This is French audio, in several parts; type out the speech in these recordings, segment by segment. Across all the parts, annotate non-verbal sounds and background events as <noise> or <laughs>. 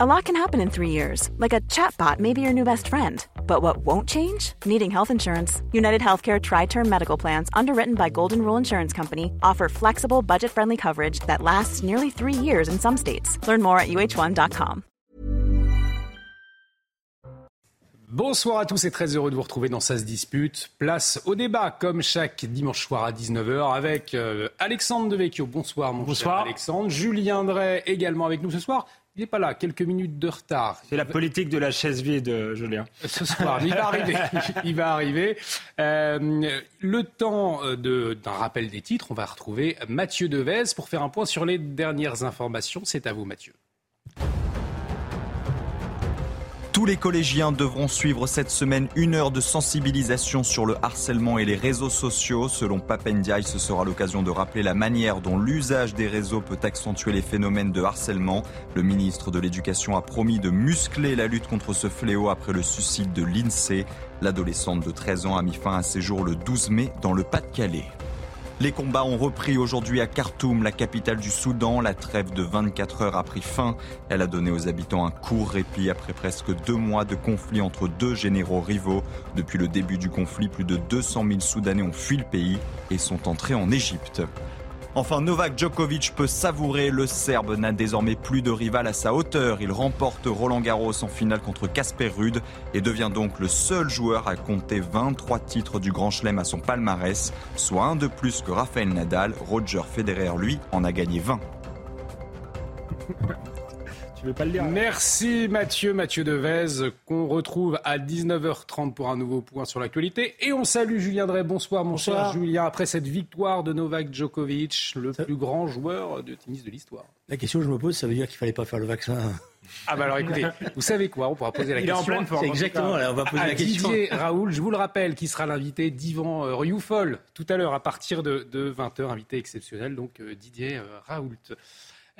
A lot can happen in three years, like a chatbot may be your new best friend. But what won't change? Needing health insurance. United Healthcare Tri Term Medical Plans, underwritten by Golden Rule Insurance Company, offer flexible, budget friendly coverage that lasts nearly three years in some states. Learn more at uh1.com. Bonsoir à tous et très heureux de vous retrouver dans Ça se dispute. Place au débat, comme chaque dimanche soir à 19h, avec euh, Alexandre Devecchio. Bonsoir, mon Bonsoir. cher Alexandre. Julien Drey également avec nous ce soir. Il n'est pas là, quelques minutes de retard. C'est la politique de la chaise vide, euh, Julien. Ce soir, il va arriver. <laughs> il va arriver. Euh, le temps euh, d'un rappel des titres, on va retrouver Mathieu Devez pour faire un point sur les dernières informations. C'est à vous, Mathieu. Tous les collégiens devront suivre cette semaine une heure de sensibilisation sur le harcèlement et les réseaux sociaux. Selon Papendiaï, ce sera l'occasion de rappeler la manière dont l'usage des réseaux peut accentuer les phénomènes de harcèlement. Le ministre de l'Éducation a promis de muscler la lutte contre ce fléau après le suicide de l'INSEE. L'adolescente de 13 ans a mis fin à ses jours le 12 mai dans le Pas-de-Calais. Les combats ont repris aujourd'hui à Khartoum, la capitale du Soudan. La trêve de 24 heures a pris fin. Elle a donné aux habitants un court répit après presque deux mois de conflit entre deux généraux rivaux. Depuis le début du conflit, plus de 200 000 Soudanais ont fui le pays et sont entrés en Égypte. Enfin, Novak Djokovic peut savourer. Le Serbe n'a désormais plus de rival à sa hauteur. Il remporte Roland Garros en finale contre Casper Ruud et devient donc le seul joueur à compter 23 titres du Grand Chelem à son palmarès, soit un de plus que Rafael Nadal. Roger Federer, lui, en a gagné 20. Tu veux pas le dire Merci Mathieu, Mathieu Devez, qu'on retrouve à 19h30 pour un nouveau point sur l'actualité. Et on salue Julien Drey. Bonsoir mon Bonsoir. cher Julien. Après cette victoire de Novak Djokovic, le plus grand joueur de tennis de l'histoire. La question que je me pose, ça veut dire qu'il fallait pas faire le vaccin. Ah bah alors écoutez, <laughs> vous savez quoi? On pourra poser la Il est en question. pleine forme. C'est exactement, là, on va poser à la question. Didier <laughs> Raoul, je vous le rappelle, qui sera l'invité d'Yvan euh, Rioufol tout à l'heure à partir de, 20h, invité exceptionnel, donc euh, Didier euh, Raoult.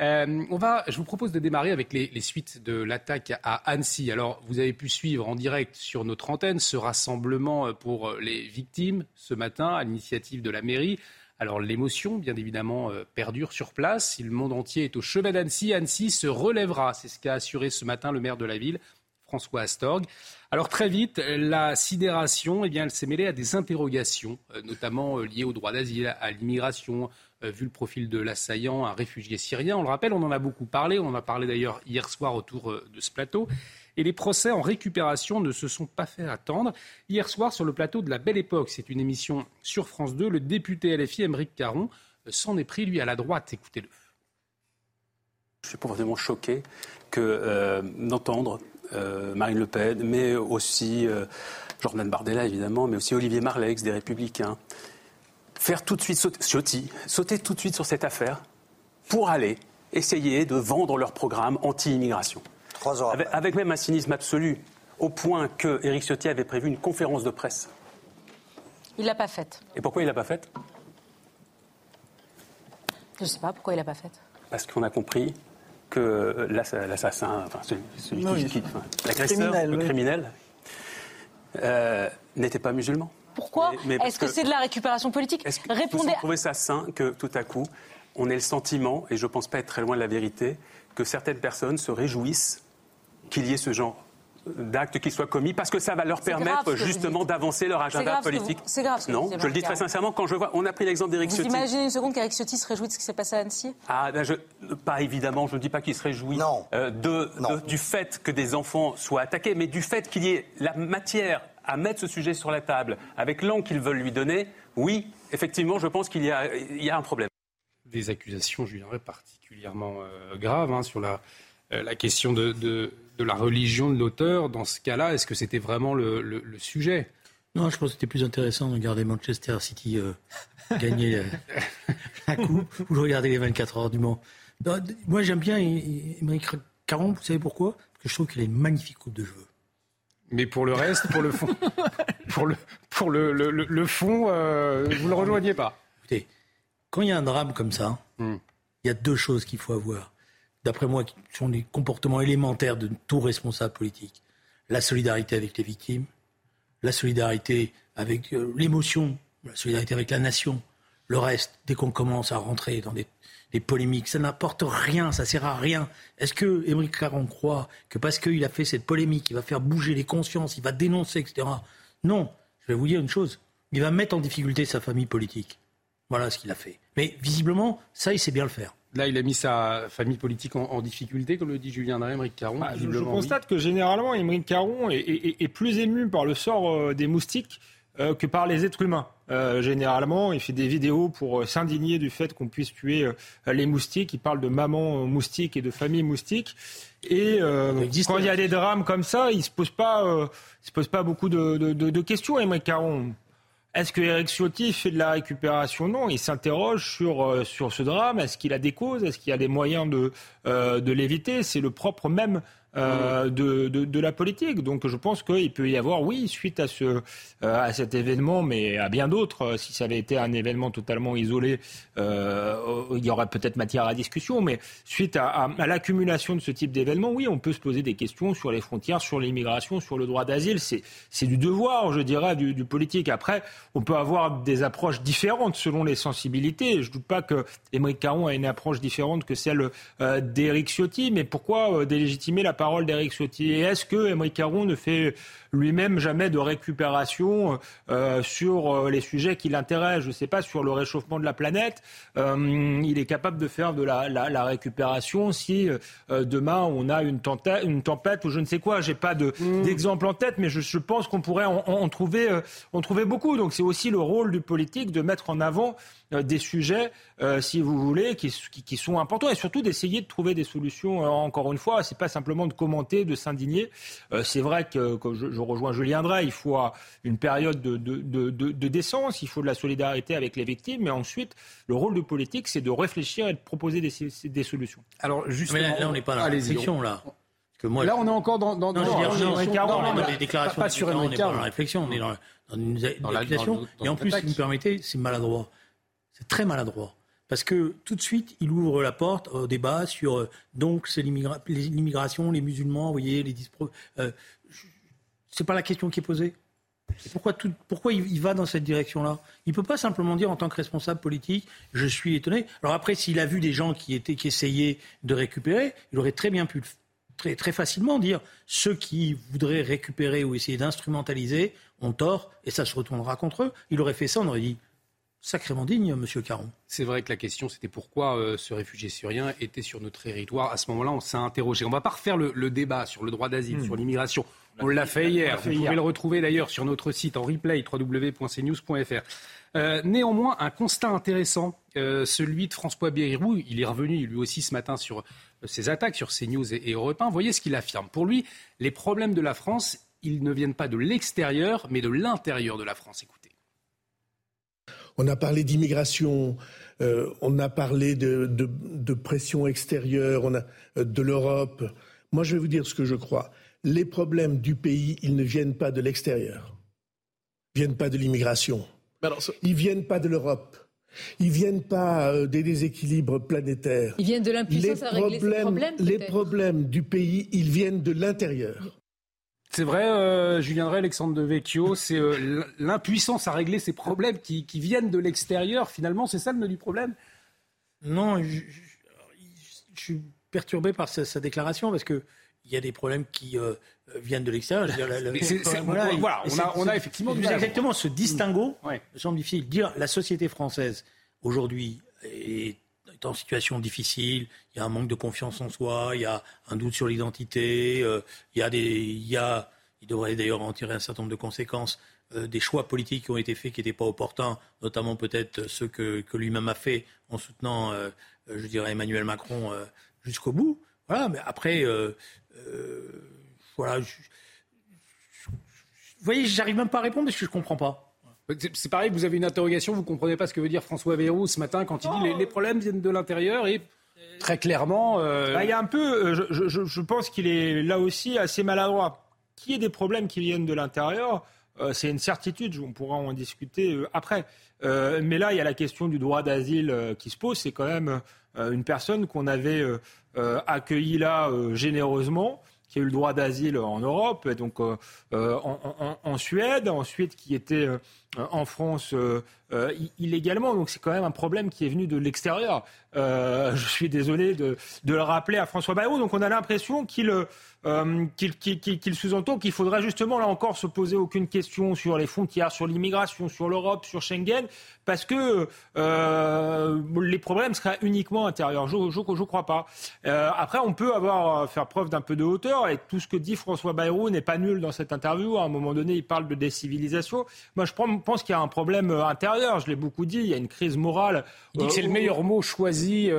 Euh, on va, je vous propose de démarrer avec les, suites de l'attaque à Annecy. Alors, vous avez pu suivre en direct sur notre antenne ce rassemblement pour les victimes ce matin à l'initiative de la mairie. Alors, l'émotion, bien évidemment, euh, perdure sur place. Si le monde entier est au chevet d'Annecy, Annecy se relèvera. C'est ce qu'a assuré ce matin le maire de la ville, François Astorg. Alors très vite, la sidération, eh bien, elle s'est mêlée à des interrogations, euh, notamment liées au droit d'asile, à l'immigration, vu le profil de l'assaillant, un réfugié syrien. On le rappelle, on en a beaucoup parlé, on en a parlé d'ailleurs hier soir autour euh, de ce plateau. Et les procès en récupération ne se sont pas fait attendre. Hier soir, sur le plateau de La Belle Époque, c'est une émission sur France 2, le député LFI, Émeric Caron, euh, s'en est pris, lui, à la droite. Écoutez-le. Je suis profondément choqué euh, d'entendre euh, Marine Le Pen, mais aussi euh, Jordan Bardella évidemment, mais aussi Olivier Marlex des Républicains, faire tout de suite sauter, Ciotti, sauter tout de suite sur cette affaire pour aller essayer de vendre leur programme anti-immigration. Trois ans Avec, après. avec même un cynisme absolu, au point que Éric Ciotti avait prévu une conférence de presse. Il l'a pas faite. Et pourquoi il l'a pas faite? Je sais pas pourquoi il l'a pas faite. Parce qu'on a compris que euh, l'ass- l'assassin, enfin celui, celui Oui. qui, qui- enfin, l'agresseur, Criminel, le oui. criminel, euh, n'était pas musulman. Pourquoi Est-ce que, que- c'est de la récupération politique Est-ce que Répondez. vous trouvez ça sain que tout à coup, on ait le sentiment, et je ne pense pas être très loin de la vérité, que certaines personnes se réjouissent qu'il y ait ce genre d'actes qui soient commis parce que ça va leur permettre vous justement d'avancer leur agenda vous- politique. c'est grave ce que vous non, je le dis très sincèrement quand je vois, on a pris l'exemple d'Éric Vous Ciotti. imaginez une seconde qu'Eric Ciotti se réjouit de ce qui s'est passé à Annecy? Ah, ben je, pas évidemment, je ne dis pas qu'il se réjouit Non. euh, de, Non. de- du fait que des enfants soient attaqués, mais du fait qu'il y ait la matière à mettre ce sujet sur la table avec l'angle qu'ils veulent lui donner. Oui, effectivement, je pense qu'il y a, il y a un problème. des accusations, Julien Drey, particulièrement euh, graves hein, sur la, euh, la question de, de- de la religion de l'auteur. Dans ce cas-là, est-ce que c'était vraiment le, le- le sujet? Non, je pense que c'était plus intéressant de regarder Manchester City euh, <laughs> gagner euh, la coupe ou de regarder les 24 heures du Mans. Non, Moi, j'aime bien Émeric Caron, vous savez pourquoi? Parce que je trouve qu'il a une magnifique coupe de cheveux. Mais pour le reste, pour le fond, <laughs> pour le, pour le, le- le- le fond, euh, vous ne le rejoignez pas. Écoutez, quand il y a un drame comme ça, Hmm. il y a deux choses qu'il faut avoir. D'après moi, qui sont des comportements élémentaires de tout responsable politique. La solidarité avec les victimes, la solidarité avec euh, l'émotion, la solidarité avec la nation, Le reste, dès qu'on commence à rentrer dans des, des polémiques, ça n'apporte rien, ça sert à rien. Est-ce que Émeric Caron croit que parce qu'il a fait cette polémique, il va faire bouger les consciences, il va dénoncer, etc. Non, je vais vous dire une chose, il va mettre en difficulté sa famille politique. Voilà ce qu'il a fait. Mais visiblement, ça, il sait bien le faire. Là, il a mis sa famille politique en, en difficulté, comme le dit Julien Drey, Émeric Caron. Bah, je, constate que généralement, Émeric Caron est, est- est plus ému par le sort euh, des moustiques euh, que par les êtres humains. Euh, généralement, il fait des vidéos pour euh, s'indigner du fait qu'on puisse tuer euh, les moustiques. Il parle de maman moustique et de famille moustique. Et euh, quand il y a des drames comme ça, il se pose pas, il se pose pas beaucoup de, de- de- de questions, Émeric Caron. Est-ce que Eric Ciotti fait de la récupération? Non, il s'interroge sur, sur ce drame. Est-ce qu'il a des causes? Est-ce qu'il y a des moyens de, euh, de l'éviter? C'est le propre même euh, de, la politique. Donc je pense qu'il peut y avoir, oui, suite à, ce, euh, à cet événement, mais à bien d'autres, euh, si ça avait été un événement totalement isolé, il y aurait peut-être matière à discussion, mais suite à, l'accumulation de ce type d'événements, oui, on peut se poser des questions sur les frontières, sur l'immigration, sur le droit d'asile. C'est, du devoir, je dirais, du, politique. Après, on peut avoir des approches différentes selon les sensibilités. Je ne doute pas que Émeric Caron a une approche différente que celle d'Éric Ciotti, mais pourquoi délégitimer la parole d'Éric Ciotti Et est-ce que Émeric Caron ne fait lui-même jamais de récupération euh, sur euh, les sujets qui l'intéressent? Je ne sais pas, sur le réchauffement de la planète, euh, il est capable de faire de la, la- la récupération si euh, demain on a une, tenta- une tempête ou je ne sais quoi. J'ai pas de- d'exemple en tête, mais je, je pense qu'on pourrait en, en- en trouver, en trouver beaucoup. Donc c'est aussi le rôle du politique de mettre en avant des sujets, euh, si vous voulez, qui, qui- qui sont importants et surtout d'essayer de trouver des solutions. Euh, encore une fois, c'est pas simplement de commenter, de s'indigner. Euh, c'est vrai que, que je, je rejoins Julien Drey, il faut euh, une période de, de, de- de- de décence, il faut de la solidarité avec les victimes, mais ensuite, le rôle du politique, c'est de réfléchir et de proposer des, des solutions. Alors, justement, Mais là, là, on n'est pas dans la allez-y, réflexion, là. Que moi, Là, on est encore dans. dans, Non, dans- dire, non, non, dans les déclarations. Pas, pas sur on n'est pas dans la réflexion, on est dans, dans une, Dans la- accusation. dans le- dans Et en plus, si vous me permettez, c'est maladroit. C'est très maladroit. Parce que tout de suite, il ouvre la porte au débat sur euh, donc c'est l'immigration, les musulmans, vous voyez, les dispro. Euh, c'est pas la question qui est posée. Pourquoi, pourquoi il, va dans cette direction-là? Il peut pas simplement dire en tant que responsable politique, je suis étonné. Alors après, s'il a vu des gens qui étaient qui essayaient de récupérer, il aurait très bien pu très, très facilement dire ceux qui voudraient récupérer ou essayer d'instrumentaliser ont tort et ça se retournera contre eux. Il aurait fait ça, on aurait dit sacrément digne, Monsieur Caron. C'est vrai que la question, c'était pourquoi euh, ce réfugié syrien était sur notre territoire. À ce moment-là, on s'est interrogé. On va pas refaire le, le débat sur le droit d'asile, sur l'immigration. On l'a fait hier. fait Vous hier. pouvez le retrouver d'ailleurs sur notre site en replay www.cnews.fr. Euh, néanmoins, un constat intéressant, euh, celui de François Bayrou. Il est revenu lui aussi ce matin sur ses attaques sur CNews et, et Europe 1. Voyez ce qu'il affirme. Pour lui, les problèmes de la France, ils ne viennent pas de l'extérieur, mais de l'intérieur de la France. Écoutez. On a parlé d'immigration, euh, on a parlé de, de- de pression extérieure, on a, euh, de l'Europe. Moi, je vais vous dire ce que je crois. Les problèmes du pays, ils ne viennent pas de l'extérieur. Ils viennent pas de l'immigration. Ils viennent pas de l'Europe. Ils viennent pas euh, des déséquilibres planétaires. Ils viennent de l'impuissance à régler ces problèmes, problèmes, les problèmes du pays, ils viennent de l'intérieur. C'est vrai, euh, Julien Drey, Alexandre de Vecchio, c'est euh, l'impuissance à régler ces problèmes qui, qui viennent de l'extérieur, finalement, c'est ça le nœud du problème? Non, je, je- je suis perturbé par sa, sa déclaration parce que il y a des problèmes qui euh, viennent de l'extérieur. Voilà, il- voilà, on a- on a c'est- effectivement du exactement ce distinguo. Ouais. Me semble difficile. Dire la société française aujourd'hui est en situation difficile. Il y a un manque de confiance en soi. Il y a un doute sur l'identité. euh, il y a des, il y a, il devrait d'ailleurs en tirer un certain nombre de conséquences. euh, des choix politiques qui ont été faits qui n'étaient pas opportuns, notamment peut-être ceux que, lui-même a fait en soutenant, euh, je dirais, Emmanuel Macron jusqu'au bout. Voilà, mais après, voilà. je- vous voyez, j'arrive même pas à répondre parce que je comprends pas. C'est c'est pareil, vous avez une interrogation, vous comprenez pas ce que veut dire François Bayrou ce matin quand il dit les, les problèmes viennent de l'intérieur et très clairement. euh, Bah, il y a un peu, euh, je, je- je- je pense qu'il est là aussi assez maladroit. Qu'il y ait des problèmes qui viennent de l'intérieur, euh, c'est une certitude, on pourra en discuter euh, après. Euh, mais là, il y a la question du droit d'asile euh, qui se pose. C'est quand même euh, une personne qu'on avait euh, euh, accueillie là euh, généreusement, qui a eu le droit d'asile en Europe, et donc euh, euh, en, en- en Suède, ensuite qui était euh, en France illégalement. Donc c'est quand même un problème qui est venu de l'extérieur. <laughs> je suis désolé de, le rappeler à François Bayrou. Donc on a l'impression qu'il euh, sous-entend qu'il faudrait justement, là encore, se poser aucune question sur les frontières, sur l'immigration, sur l'Europe, sur Schengen, parce que euh, les problèmes seraient uniquement intérieurs. Je ne crois pas. Euh, après, on peut avoir faire preuve d'un peu de hauteur, et tout ce que dit François Bayrou n'est pas nul dans cette interview. À un moment donné, il parle de décivilisation. Moi, je pense qu'il y a un problème intérieur. Je l'ai beaucoup dit. Il y a une crise morale. Il dit que c'est le meilleur mot choisi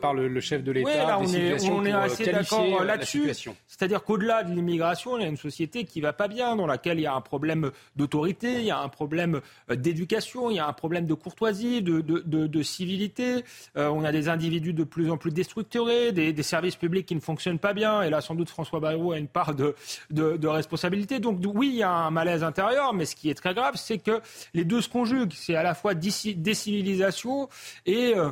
par le, chef de l'État. Oui, là, on est, on est assez d'accord là-dessus. C'est-à-dire qu'au-delà de l'immigration, il y a une société qui va pas bien, dans laquelle il y a un problème d'autorité, il y a un problème euh, d'éducation, il y a un problème de courtoisie, de, civilité. Euh, on a des individus de plus en plus déstructurés, des, services publics qui ne fonctionnent pas bien. Et là, sans doute, François Bayrou a une part de, responsabilité. Donc oui, il y a un malaise intérieur, mais ce qui est très grave, c'est que les deux se conjuguent. C'est à la fois décivilisation et... Euh,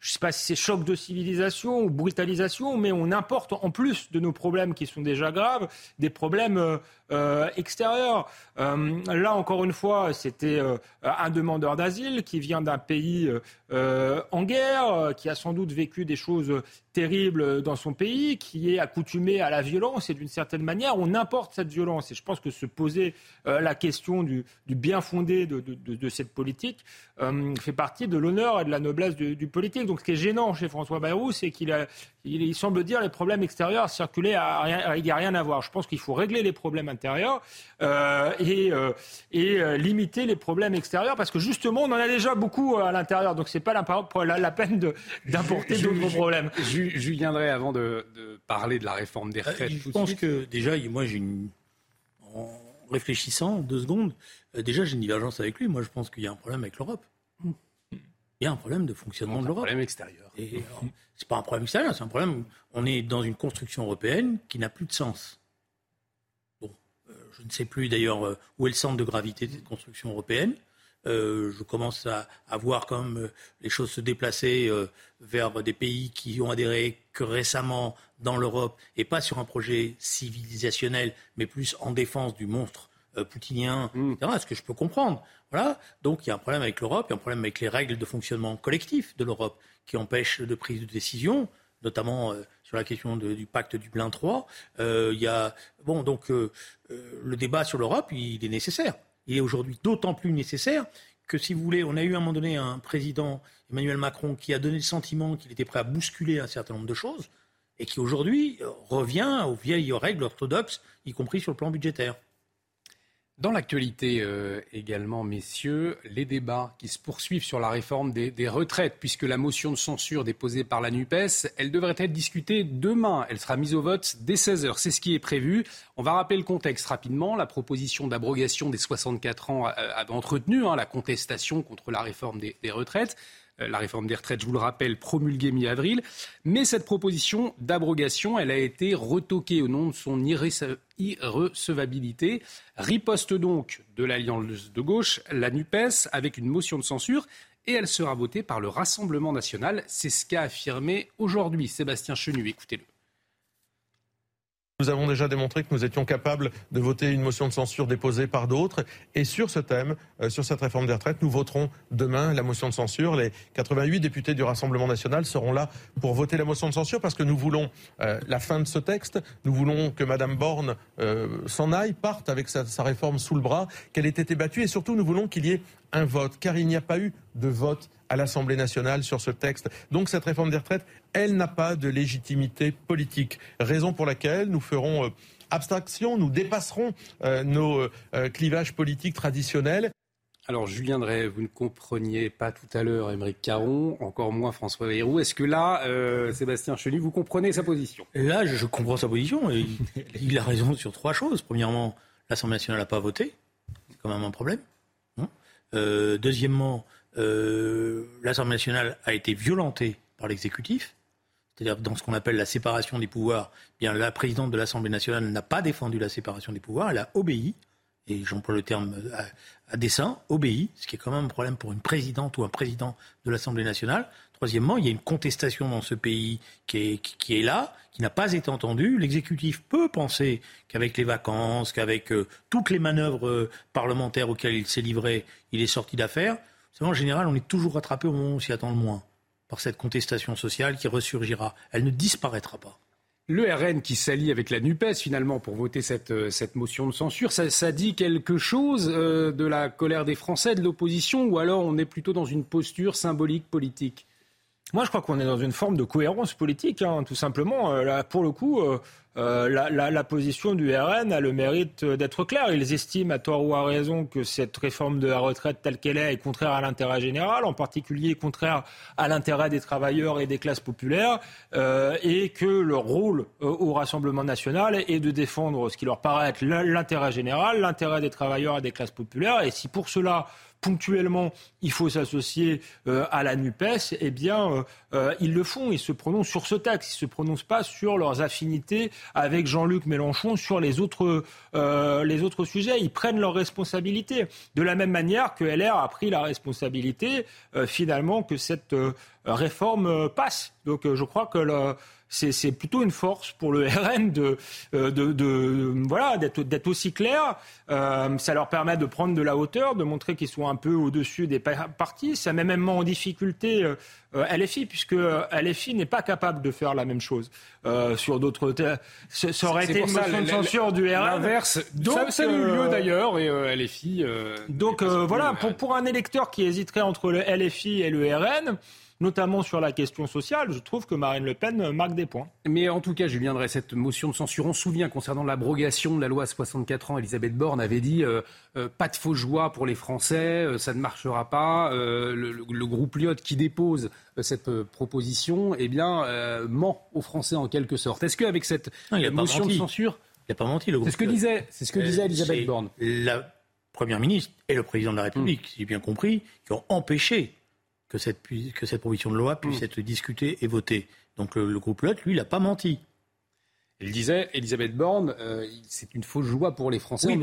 je ne sais pas si c'est choc de civilisation ou brutalisation, mais on importe en plus de nos problèmes qui sont déjà graves, des problèmes euh, euh, extérieurs. Là, encore une fois, c'était un demandeur d'asile qui vient d'un pays en guerre, qui a sans doute vécu des choses terribles dans son pays, qui est accoutumé à la violence et d'une certaine manière, on importe cette violence. Et je pense que se poser la question du, bien fondé de, cette politique fait partie de l'honneur et de la noblesse du, politique. Donc ce qui est gênant chez François Bayrou, c'est qu'il il, semble dire les problèmes extérieurs circulaient à il n'y a rien à voir. Je pense qu'il faut régler les problèmes intérieurs euh, et, euh, et euh, limiter les problèmes extérieurs parce que justement on en a déjà beaucoup à l'intérieur. Donc c'est pas la, la, peine d'importer d'autres problèmes. Je, viendrai avant de, parler de la réforme des retraites. je pense que déjà, moi j'ai une en réfléchissant deux secondes, déjà j'ai une divergence avec lui. Moi je pense qu'il y a un problème avec l'Europe. Il y a un problème de fonctionnement de l'Europe. Un problème extérieur. Et c'est pas un problème extérieur, c'est un problème. On est dans une construction européenne qui n'a plus de sens. Bon, euh, je ne sais plus d'ailleurs euh, où est le centre de gravité de cette construction européenne. Euh, je commence à, voir comme les choses se déplacer vers des pays qui ont adhéré que récemment dans l'Europe et pas sur un projet civilisationnel, mais plus en défense du monstre poutinien, mm. etc. Ce que je peux comprendre. Voilà. Donc il y a un problème avec l'Europe, il y a un problème avec les règles de fonctionnement collectif de l'Europe qui empêchent de prise de décision, notamment euh, sur la question du pacte du Dublin 3. Euh, il y a bon donc euh, le débat sur l'Europe, il est nécessaire. Il est aujourd'hui d'autant plus nécessaire que si vous voulez, on a eu à un moment donné un président Emmanuel Macron qui a donné le sentiment qu'il était prêt à bousculer un certain nombre de choses et qui aujourd'hui revient aux vieilles règles orthodoxes, y compris sur le plan budgétaire. Dans l'actualité euh, également, messieurs, les débats qui se poursuivent sur la réforme des, retraites, puisque la motion de censure déposée par la NUPES, elle devrait être discutée demain. Elle sera mise au vote dès 16h. C'est ce qui est prévu. On va rappeler le contexte rapidement. La proposition d'abrogation des 64 ans a, entretenu hein, la contestation contre la réforme des retraites. Euh, la réforme des retraites, je vous le rappelle, promulguée mi-avril. Mais cette proposition d'abrogation, elle a été retoquée au nom de son irrecevabilité. Riposte donc de l'Alliance de gauche, la NUPES, avec une motion de censure et elle sera votée par le Rassemblement national. C'est ce qu'a affirmé aujourd'hui Sébastien Chenu. Écoutez-le. Nous avons déjà démontré que nous étions capables de voter une motion de censure déposée par d'autres. Et sur ce thème, euh, sur cette réforme des retraites, nous voterons demain la motion de censure. Les 88 députés du Rassemblement national seront là pour voter la motion de censure parce que nous voulons euh, la fin de ce texte. Nous voulons que Mme Borne euh, s'en aille, parte avec sa, sa réforme sous le bras, qu'elle ait été battue. Et surtout, nous voulons qu'il y ait un vote, car il n'y a pas eu de vote à l'Assemblée nationale sur ce texte. Donc cette réforme des retraites, elle n'a pas de légitimité politique. Raison pour laquelle nous ferons euh, abstraction, nous dépasserons euh, nos euh, clivages politiques traditionnels. Alors Julien Drey, vous ne compreniez pas tout à l'heure Émeric Caron, encore moins François Bayrou. Est-ce que là, Sébastien Chenu, vous comprenez sa position? Là, je, comprends sa position. Et <laughs> il, a raison sur trois choses. Premièrement, l'Assemblée nationale n'a pas voté. C'est quand même un problème. deuxièmement, euh, l'Assemblée nationale a été violentée par l'exécutif, c'est-à-dire dans ce qu'on appelle la séparation des pouvoirs. Eh bien, la présidente de l'Assemblée nationale n'a pas défendu la séparation des pouvoirs, elle a obéi. et j'emploie le terme à, dessein, obéit, ce qui est quand même un problème pour une présidente ou un président de l'Assemblée nationale. Troisièmement, il y a une contestation dans ce pays qui est, là, qui n'a pas été entendue. L'exécutif peut penser qu'avec les vacances, qu'avec euh, toutes les manœuvres euh, parlementaires auxquelles il s'est livré, il est sorti d'affaire. En général, on est toujours rattrapé au moment où on s'y attend le moins par cette contestation sociale qui ressurgira. Elle ne disparaîtra pas. Le RN qui s'allie avec la NUPES finalement pour voter cette, euh, motion de censure, ça, dit quelque chose euh, de la colère des Français, de l'opposition, ou alors on est plutôt dans une posture symbolique politique? Moi je crois qu'on est dans une forme de cohérence politique, hein, tout simplement. Euh, là, pour le coup, euh, la, position du RN a le mérite d'être claire. Ils estiment, à tort ou à raison, que cette réforme de la retraite telle qu'elle est est contraire à l'intérêt général, en particulier contraire à l'intérêt des travailleurs et des classes populaires, euh, et que leur rôle euh, au Rassemblement national est de défendre ce qui leur paraît être l'intérêt général, l'intérêt des travailleurs et des classes populaires. Et si pour cela ponctuellement il faut s'associer euh, à la NUPES, eh bien, euh, euh, ils le font. Ils se prononcent sur ce texte. Ils ne se prononcent pas sur leurs affinités avec Jean-Luc Mélenchon sur les autres, les autres sujets. Ils prennent leurs responsabilités. De la même manière que LR a pris la responsabilité, finalement, que cette réforme passe. Donc, je crois que le, c'est plutôt une force pour le <laughs> RN de, euh, de, de voilà d'être aussi clair. Euh, ça leur permet de prendre de la hauteur, de montrer qu'ils sont un peu au-dessus des partis. Ça met même en difficulté euh, LFI, puisque LFI n'est pas capable de faire la même chose sur d'autres. Ça aurait été une motion de censure du RN. L'inverse. Ça, ça a eu lieu d'ailleurs, et LFI. donc voilà, pour, pour un électeur qui hésiterait entre le LFI et le RN notamment sur la question sociale, je trouve que Marine Le Pen marque des points. Mais en tout cas, Julien Drey, cette motion de censure, on se souvient concernant l'abrogation de la loi à 64 ans, Elisabeth Borne avait dit euh, euh, pas de faux joie pour les Français, euh, ça ne marchera pas. Le, groupe Lyot qui dépose cette proposition, eh bien, ment aux Français en quelque sorte. Est-ce qu'avec cette motion de censure, il n'a pas menti le groupe. C'est ce que disait, c'est ce que disait Elisabeth Borne. La première ministre et le président de la République, hmm. si j'ai bien compris, qui ont empêché que cette, que cette proposition de loi puisse mm. être discutée et votée. Donc le, groupe Lot, lui, il n'a pas menti. Il disait, Elisabeth Borne, euh, c'est une fausse joie pour les Français. Oui,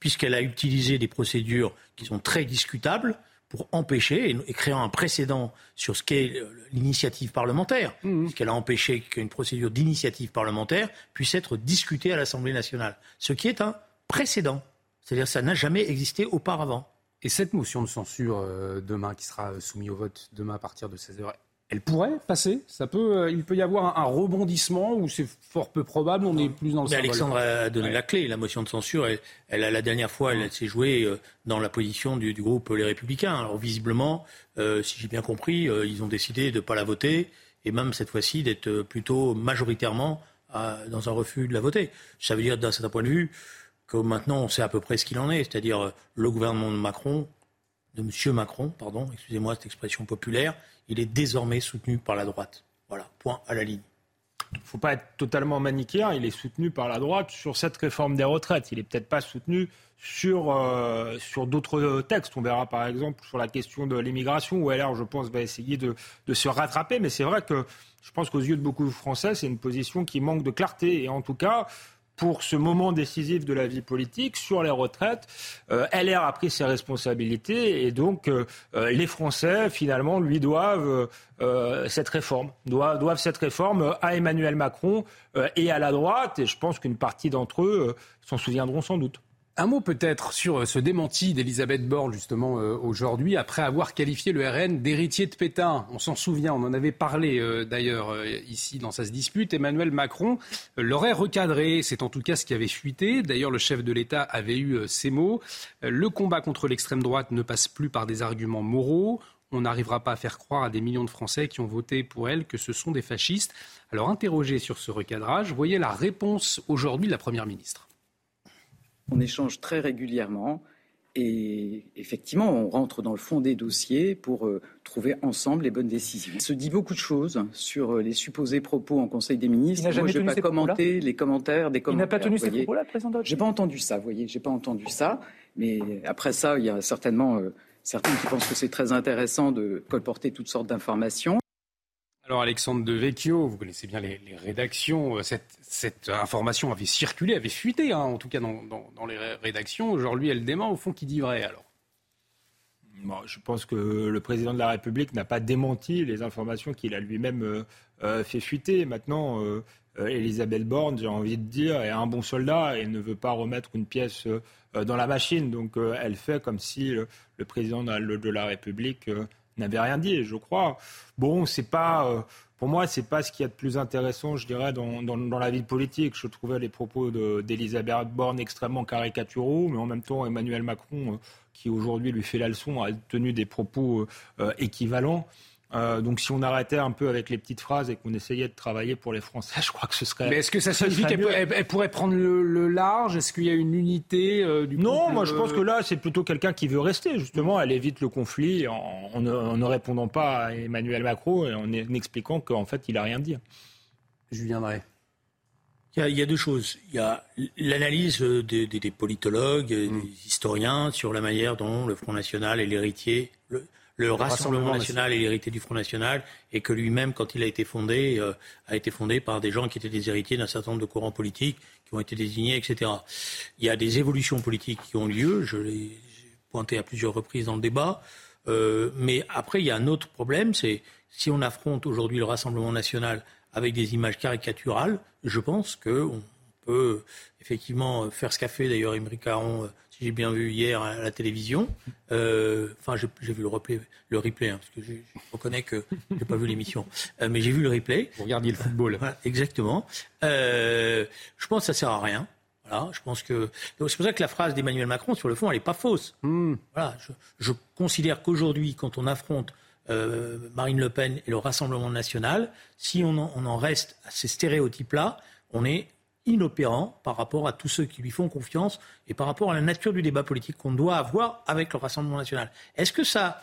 puisqu'elle a, utilisé des procédures qui sont très discutables pour empêcher et, créer un précédent sur ce qu'est l'initiative parlementaire, mm. puisqu'elle a empêché qu'une procédure d'initiative parlementaire puisse être discutée à l'Assemblée nationale, ce qui est un précédent. C'est-à-dire que ça n'a jamais existé auparavant. Et cette motion de censure euh, demain, qui sera soumise au vote demain à partir de 16h, elle pourrait passer? Ça peut, euh, Il peut y avoir un, rebondissement ou c'est fort peu probable On est plus dans le Mais Alexandre a donné la clé. La motion de censure, elle, a, la dernière fois, elle, s'est jouée euh, dans la position du, groupe Les Républicains. Alors visiblement, si j'ai bien compris, ils ont décidé de ne pas la voter et même cette fois-ci d'être plutôt majoritairement dans un refus de la voter. Ça veut dire, d'un certain point de vue, que maintenant on sait à peu près ce qu'il en est, c'est-à-dire euh, le gouvernement de Macron, de M. Macron, pardon, excusez-moi cette expression populaire, il est désormais soutenu par la droite. Voilà, point à la ligne. Il ne faut pas être totalement manichéen, il est soutenu par la droite sur cette réforme des retraites. Il n'est peut-être pas soutenu sur, euh, sur d'autres textes. On verra par exemple sur la question de l'immigration, où LR, je pense, va essayer de se rattraper. Mais c'est vrai que je pense qu'aux yeux de beaucoup de Français, c'est une position qui manque de clarté. Et en tout cas, pour ce moment décisif de la vie politique sur les retraites. Euh, LR a pris ses responsabilités et donc euh, euh, les Français finalement lui doivent cette réforme, doivent, doivent, cette réforme à Emmanuel Macron et à la droite et je pense qu'une partie d'entre eux s'en souviendront sans doute. Un mot peut-être sur euh, ce démenti d'Elisabeth Borne justement euh, aujourd'hui, après avoir qualifié le RN d'héritier de Pétain. On s'en souvient, on en avait parlé euh, d'ailleurs ici dans sa dispute. Emmanuel Macron l'aurait recadré, c'est en tout cas ce qui avait fuité. D'ailleurs, le chef de l'État avait eu ces mots. Le combat contre l'extrême droite ne passe plus par des arguments moraux. On n'arrivera pas à faire croire à des millions de Français qui ont voté pour elle que ce sont des fascistes. Alors, interrogé sur ce recadrage, voyez la réponse aujourd'hui de la Première ministre. On échange très régulièrement et effectivement, on rentre dans le fond des dossiers pour euh, trouver ensemble les bonnes décisions. Il se dit beaucoup de choses sur euh, les supposés propos en Conseil des ministres. Moi, je ne vais pas commenter les commentaires des commentaires. Il n'a pas tenu ces propos-là, président J'ai pas entendu ça, vous voyez, j'ai pas entendu ça. Mais après ça, il y a certainement euh, certains qui pensent que c'est très intéressant de colporter toutes sortes d'informations. Alors Alexandre de Vecchio, vous connaissez bien les, rédactions. Cette, information avait circulé, avait fuité, hein, en tout cas dans, les rédactions. Aujourd'hui, elle dément. Au fond, qui dit vrai alors? Je pense que le président de la République n'a pas démenti les informations qu'il a lui-même euh, euh, fait fuiter. Maintenant, euh, Elisabeth Borne, j'ai envie de dire, est un bon soldat et ne veut pas remettre une pièce dans la machine. Donc elle fait comme si le, président de la République n'avait rien dit, je crois. Bon, c'est pas. Euh, pour moi, c'est pas ce qu'il y a de plus intéressant, je dirais, dans, la vie politique. Je trouvais les propos d'Elisabeth Borne extrêmement caricaturaux, mais en même temps, Emmanuel Macron, euh, qui aujourd'hui lui fait la leçon, a tenu des propos euh, équivalents. Euh, donc si on arrêtait un peu avec les petites phrases et qu'on essayait de travailler pour les Français, <laughs> je crois que ce serait. Mais est-ce que ça signifie qu'elle pourrait prendre le, large? Est-ce qu'il y a une unité euh, du Non, moi je pense que là c'est plutôt quelqu'un qui veut rester justement. Elle évite le conflit en, ne, répondant pas à Emmanuel Macron et en, expliquant qu'en fait il a rien dit. Je viendrai. Il y, a, deux choses. Il y a l'analyse des, politologues, des mm. historiens sur la manière dont le Front National est l'héritier le, Rassemblement, national est l'héritier du Front national et que lui-même, quand il a été fondé, euh, a été fondé par des gens qui étaient des héritiers d'un certain nombre de courants politiques qui ont été désignés, etc. Il y a des évolutions politiques qui ont lieu, je l'ai pointé à plusieurs reprises dans le débat, euh, mais après, il y a un autre problème, c'est si on affronte aujourd'hui le Rassemblement national avec des images caricaturales, je pense qu'on peut effectivement faire ce qu'a fait d'ailleurs Émeric Caron euh, j'ai bien vu hier à la télévision. Euh, enfin, j'ai vu le replay, le replay hein, parce que je, reconnais que j'ai pas vu l'émission, euh, mais j'ai vu le replay. Vous regardiez le football. exactement. Euh, je pense que ça sert à rien. Voilà, je pense que c'est pour ça que la phrase d'Emmanuel Macron, sur le fond, elle n'est pas fausse. Hmm. Voilà, je, considère qu'aujourd'hui, quand on affronte Marine Le Pen et le Rassemblement national, si on on en reste à ces stéréotypes-là, on est inopérant par rapport à tous ceux qui lui font confiance et par rapport à la nature du débat politique qu'on doit avoir avec le Rassemblement national. Est-ce que ça,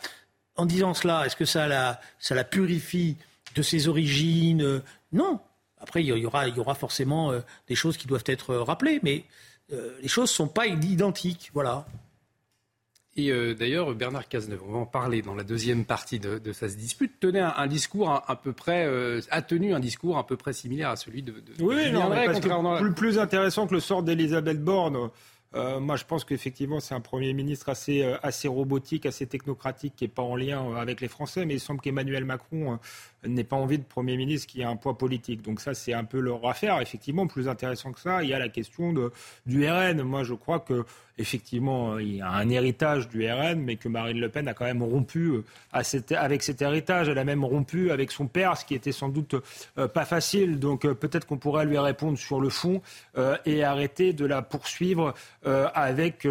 en disant cela, est-ce que ça la, purifie de ses origines? Non. Après, il y aura, il y aura forcément euh, des choses qui doivent être rappelées, mais euh, les choses ne sont pas identiques. Voilà. Et euh, d'ailleurs, Bernard Cazeneuve, on va en parler dans la deuxième partie de, de sa dispute, tenait un, discours à, peu près, euh, a tenu un discours à peu près similaire à celui de. de oui, non, parce que plus, plus, intéressant que le sort d'Elisabeth Borne. Euh, moi, je pense qu'effectivement, c'est un Premier ministre assez, assez robotique, assez technocratique, qui n'est pas en lien avec les Français. Mais il semble qu'Emmanuel Macron n'ait pas envie de Premier ministre qui a un poids politique. Donc ça, c'est un peu leur affaire. Effectivement, plus intéressant que ça, il y a la question de, du RN. Moi, je crois que effectivement, il y a un héritage du RN, mais que Marine Le Pen a quand même rompu euh, avec cet héritage. Elle a même rompu avec son père, ce qui était sans doute euh, pas facile. Donc euh, peut-être qu'on pourrait lui répondre sur le fond et arrêter de la poursuivre avec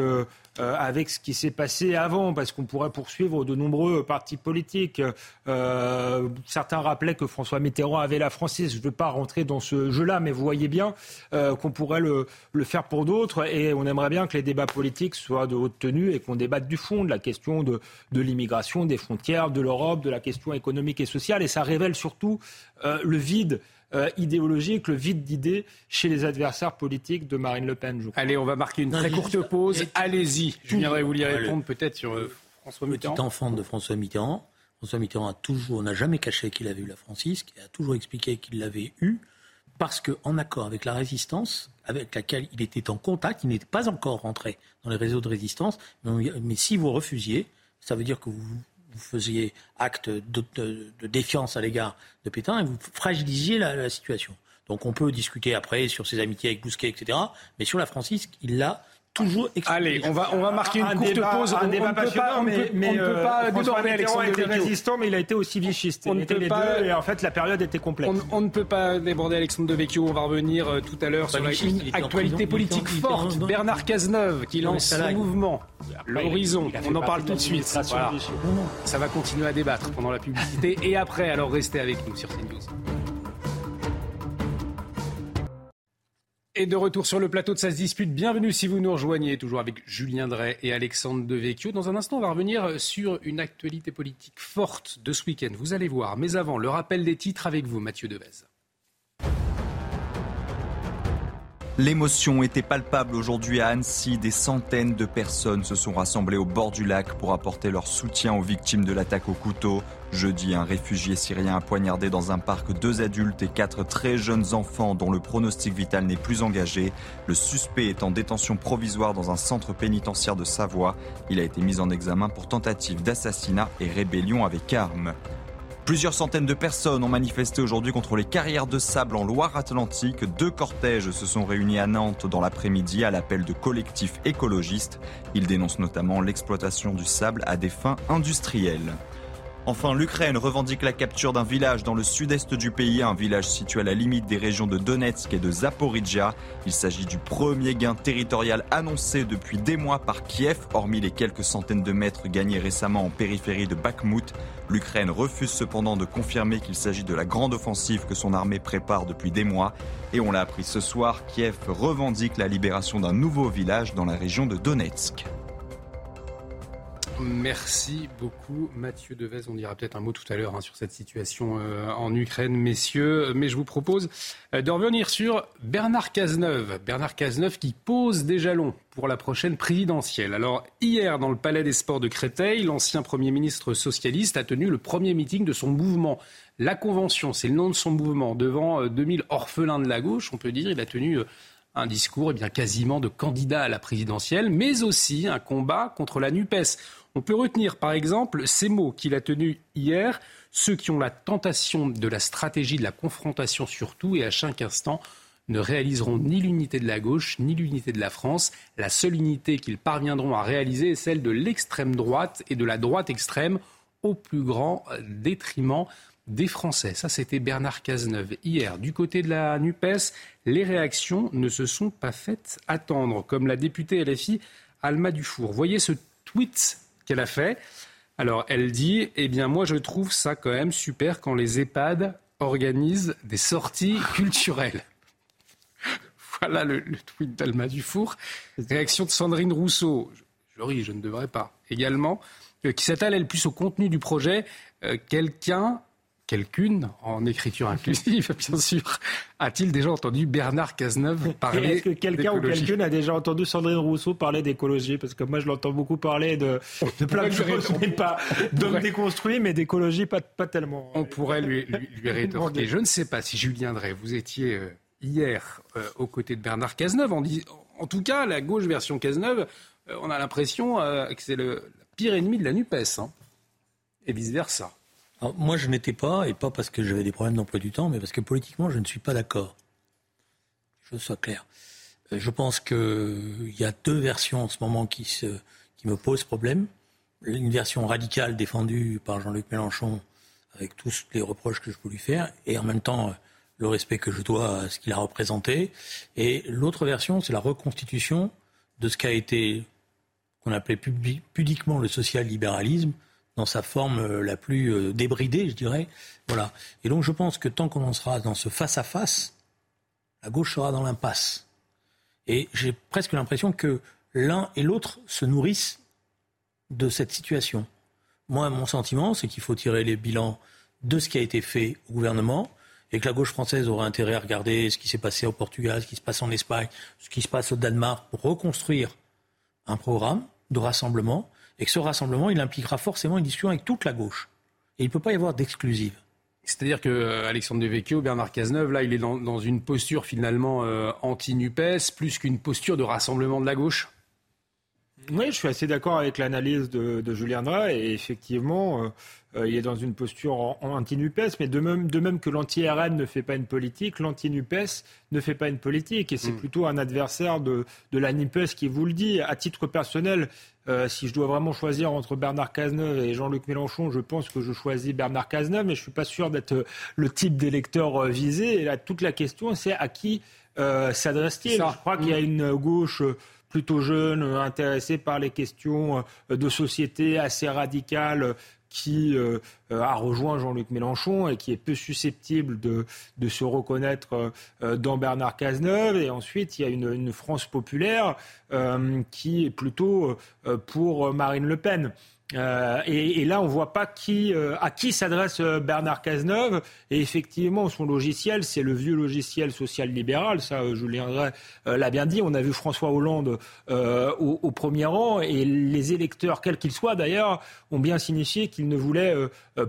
euh, avec ce qui s'est passé avant, parce qu'on pourrait poursuivre de nombreux partis politiques. Euh, certains rappelaient que François Mitterrand avait la française. Je ne veux pas rentrer dans ce jeu-là, mais vous voyez bien euh, qu'on pourrait le, faire pour d'autres, et on aimerait bien que les débats politiques soient de haute tenue et qu'on débatte du fond, de la question de, de l'immigration, des frontières, de l'Europe, de la question économique et sociale, et ça révèle surtout le vide euh, idéologique, le vide d'idées chez les adversaires politiques de Marine Le Pen. Allez, on va marquer une très courte pause. Allez-y. Je viendrai vous y répondre peut-être sur euh, François Mitterrand. Petit enfant de François Mitterrand. François Mitterrand a toujours, n'a jamais caché qu'il avait eu la Francisque, il a toujours expliqué qu'il l'avait eu, parce qu'en accord avec la résistance, avec laquelle il était en contact, il n'était pas encore rentré dans les réseaux de résistance, mais si vous refusiez, ça veut dire que vous vous faisiez acte de, défiance à l'égard de Pétain et vous fragilisiez la, situation. Donc on peut discuter après sur ses amitiés avec Bousquet, etc. Mais sur la Francisque, il l'a toujours Allez, on va, on va marquer une courte pause. Un on, débat passionnant, mais, on ne peut pas déborder Alexandre était résistant, mais il a été aussi vichiste. On ne peut pas, et en fait, la période était complète. On, ne peut pas déborder Alexandre de Vecchio. On va revenir euh, tout à l'heure sur l'actualité politique forte. Bernard Cazeneuve qui lance son mouvement. L'horizon. On en parle tout de suite. Ça va continuer à débattre pendant la publicité et après. Alors restez avec nous sur CNews. Et de retour sur le plateau de Ça dispute, bienvenue si vous nous rejoignez, toujours avec Julien Drey et Alexandre Devecchio. Dans un instant, on va revenir sur une actualité politique forte de ce week-end, vous allez voir. Mais avant, le rappel des titres avec vous, Mathieu Devez. L'émotion était palpable aujourd'hui à Annecy. Des centaines de personnes se sont rassemblées au bord du lac pour apporter leur soutien aux victimes de l'attaque au couteau. Jeudi, un réfugié syrien a poignardé dans un parc deux adultes et quatre très jeunes enfants dont le pronostic vital n'est plus engagé. Le suspect est en détention provisoire dans un centre pénitentiaire de Savoie. Il a été mis en examen pour tentative d'assassinat et rébellion avec armes. Plusieurs centaines de personnes ont manifesté aujourd'hui contre les carrières de sable en Loire-Atlantique. Deux cortèges se sont réunis à Nantes dans l'après-midi à l'appel de collectifs écologistes. Ils dénoncent notamment l'exploitation du sable à des fins industrielles. Enfin, l'Ukraine revendique la capture d'un village dans le sud-est du pays, un village situé à la limite des régions de Donetsk et de Zaporizhia. Il s'agit du premier gain territorial annoncé depuis des mois par Kiev, hormis les quelques centaines de mètres gagnés récemment en périphérie de Bakhmut. L'Ukraine refuse cependant de confirmer qu'il s'agit de la grande offensive que son armée prépare depuis des mois. Et on l'a appris ce soir, Kiev revendique la libération d'un nouveau village dans la région de Donetsk. Merci beaucoup Mathieu Devez. On dira peut-être un mot tout à l'heure hein, sur cette situation euh, en Ukraine, messieurs. Mais je vous propose euh, de revenir sur Bernard Cazeneuve. Bernard Cazeneuve qui pose des jalons pour la prochaine présidentielle. Alors hier, dans le Palais des Sports de Créteil, l'ancien Premier ministre socialiste a tenu le premier meeting de son mouvement. La Convention, c'est le nom de son mouvement. Devant 2000 euh, orphelins de la gauche, on peut dire, il a tenu un discours eh bien, quasiment de candidat à la présidentielle, mais aussi un combat contre la NUPES. On peut retenir par exemple ces mots qu'il a tenus hier, ceux qui ont la tentation de la stratégie de la confrontation surtout et à chaque instant ne réaliseront ni l'unité de la gauche ni l'unité de la France. La seule unité qu'ils parviendront à réaliser est celle de l'extrême droite et de la droite extrême au plus grand détriment des Français. Ça, c'était Bernard Cazeneuve. Hier, du côté de la NUPES, les réactions ne se sont pas faites attendre, comme la députée LFI Alma Dufour. Voyez ce tweet qu'elle a fait. Alors, elle dit Eh bien, moi, je trouve ça quand même super quand les EHPAD organisent des sorties culturelles. <laughs> voilà le, tweet d'Alma Dufour. Réaction de Sandrine Rousseau. Je, ris, je ne devrais pas. Également, euh, qui s'attelle, elle, plus au contenu du projet. Euh, quelqu'un quelqu'une, en écriture inclusive, <laughs> bien sûr, a-t-il déjà entendu Bernard Cazeneuve <laughs> parler Est-ce que quelqu'un ou quelqu'une a déjà entendu Sandrine Rousseau parler d'écologie? Parce que moi, je l'entends beaucoup parler de, plein de choses, mais pas d'hommes déconstruits, mais d'écologie, pas, pas tellement. On pourrait lui, lui, <laughs> rétorquer. Je ne sais pas si Julien Drey, vous étiez euh, hier euh, aux côtés de Bernard Cazeneuve. En, en, tout cas, la gauche version Cazeneuve, euh, on a l'impression que c'est le pire ennemi de la NUPES. Hein, et vice-versa moi, je n'étais pas, et pas parce que j'avais des problèmes d'emploi du temps, mais parce que politiquement, je ne suis pas d'accord. Je sois clair. Euh, je pense qu'il y a deux versions en ce moment qui, qui me posent problème. Une version radicale défendue par Jean-Luc Mélenchon, avec tous les reproches que je peux lui faire, et en même temps le respect que je dois à ce qu'il a représenté. Et l'autre version, c'est la reconstitution de ce qu'a été, qu'on appelait pudiquement le social-libéralisme, dans sa forme euh, la plus euh, débridée, je dirais. Voilà. Et donc je pense que tant qu'on en sera dans ce face-à-face, la gauche sera dans l'impasse. Et j'ai presque l'impression que l'un et l'autre se nourrissent de cette situation. Moi, mon sentiment, c'est qu'il faut tirer les bilans de ce qui a été fait au gouvernement et que la gauche française aura intérêt à regarder ce qui s'est passé au Portugal, ce qui se passe en Espagne, ce qui se passe au Danemark pour reconstruire un programme de rassemblement et que ce rassemblement, il impliquera forcément une discussion avec toute la gauche. Et il ne peut pas y avoir d'exclusive. C'est-à-dire que euh, Alexandre Devecchio, Bernard Cazeneuve, là, il est dans, une posture finalement euh, anti-NUPES, plus qu'une posture de rassemblement de la gauche Oui, je suis assez d'accord avec l'analyse de, Julien Drey. Et effectivement, euh, il est dans une posture anti-NUPES, mais de même, de même que l'anti-RN ne fait pas une politique, l'anti-NUPES ne fait pas une politique. Et c'est mm. plutôt un adversaire de, de la NUPES qui vous le dit. À titre personnel, euh, si je dois vraiment choisir entre Bernard Cazeneuve et Jean-Luc Mélenchon, je pense que je choisis Bernard Cazeneuve, mais je ne suis pas sûr d'être euh, le type d'électeur euh, visé. Et là, toute la question, c'est à qui s'adresse-t-il? Je crois qu'il y a mm. une gauche plutôt jeune, intéressée par les questions de société assez radicales, qui euh, euh, a rejoint Jean-Luc Mélenchon et qui est peu susceptible de, se reconnaître euh, dans Bernard Cazeneuve. Et ensuite, il y a une France populaire qui est plutôt pour Marine Le Pen. Euh, et, là, on ne voit pas qui, euh, à qui s'adresse euh, Bernard Cazeneuve. Et effectivement, son logiciel, c'est le vieux logiciel social-libéral. Ça, Julien Drey l'a bien dit. On a vu François Hollande au, premier rang. Et les électeurs, quels qu'ils soient d'ailleurs, ont bien signifié qu'ils ne voulaient